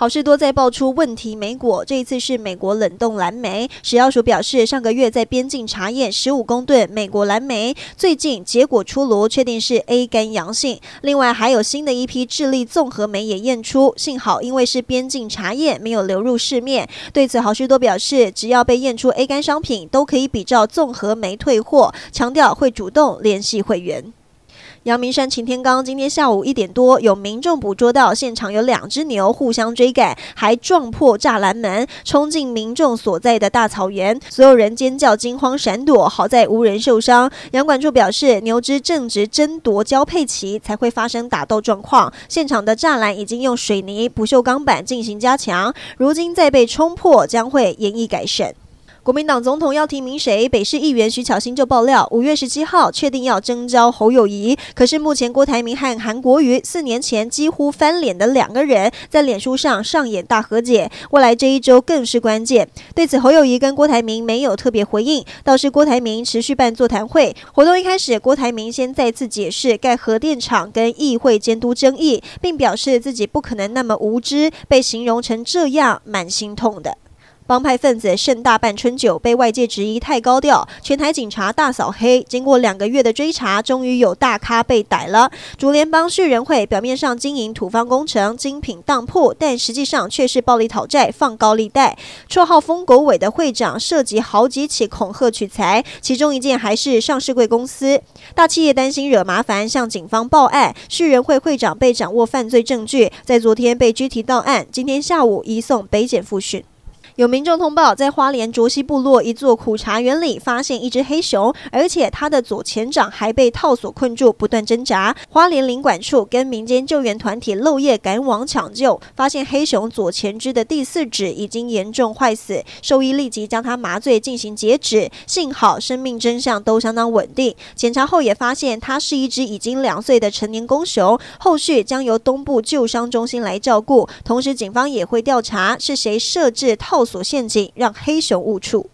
好市多再爆出问题莓果，这一次是美国冷冻蓝莓。食药署表示，上个月在边境查验十五公吨美国蓝莓，最近结果出炉，确定是 A 肝阳性。另外还有新的一批智利综合莓也验出，幸好因为是边境查验，没有流入市面。对此，好市多表示，只要被验出 A 肝商品，都可以比照综合莓退货，强调会主动联系会员。阳明山擎天岗今天下午一点多，有民众捕捉到现场有两只牛互相追赶，还撞破栅栏门，冲进民众所在的大草原，所有人尖叫惊慌闪躲，好在无人受伤。杨管处表示，牛只正值争夺交配期，才会发生打斗状况。现场的栅栏已经用水泥、不锈钢板进行加强，如今再被冲破，将会严议改善。国民党总统要提名谁？北市议员徐巧芯就爆料，五月十七号确定要征召侯友谊。可是目前郭台铭和韩国瑜四年前几乎翻脸的两个人，在脸书上上演大和解，未来这一周更是关键。对此，侯友谊跟郭台铭没有特别回应，倒是郭台铭持续办座谈会。活动一开始，郭台铭先再次解释盖核电厂跟议会监督争议，并表示自己不可能那么无知，被形容成这样，蛮心痛的。帮派分子盛大办春酒，被外界质疑太高调，全台警察大扫黑。经过两个月的追查，终于有大咖被逮了。竹联帮旭仁会表面上经营土方工程、精品当铺，但实际上却是暴力讨债、放高利贷。绰号“疯狗尾”的会长涉及好几起恐吓取财，其中一件还是上市贵公司。大企业担心惹麻烦，向警方报案。旭仁会会长被掌握犯罪证据，在昨天被拘提到案，今天下午移送北检复讯。有民众通报，在花莲卓西部落一座苦茶园里发现一只黑熊，而且它的左前掌还被套索困住，不断挣扎。花莲林管处跟民间救援团体漏夜赶往抢救，发现黑熊左前肢的第四指已经严重坏死，兽医立即将它麻醉进行截止。幸好生命征象都相当稳定。检查后也发现它是一只已经两岁的成年公熊，后续将由东部救伤中心来照顾。同时，警方也会调查是谁设置套。锁陷阱让黑熊误触。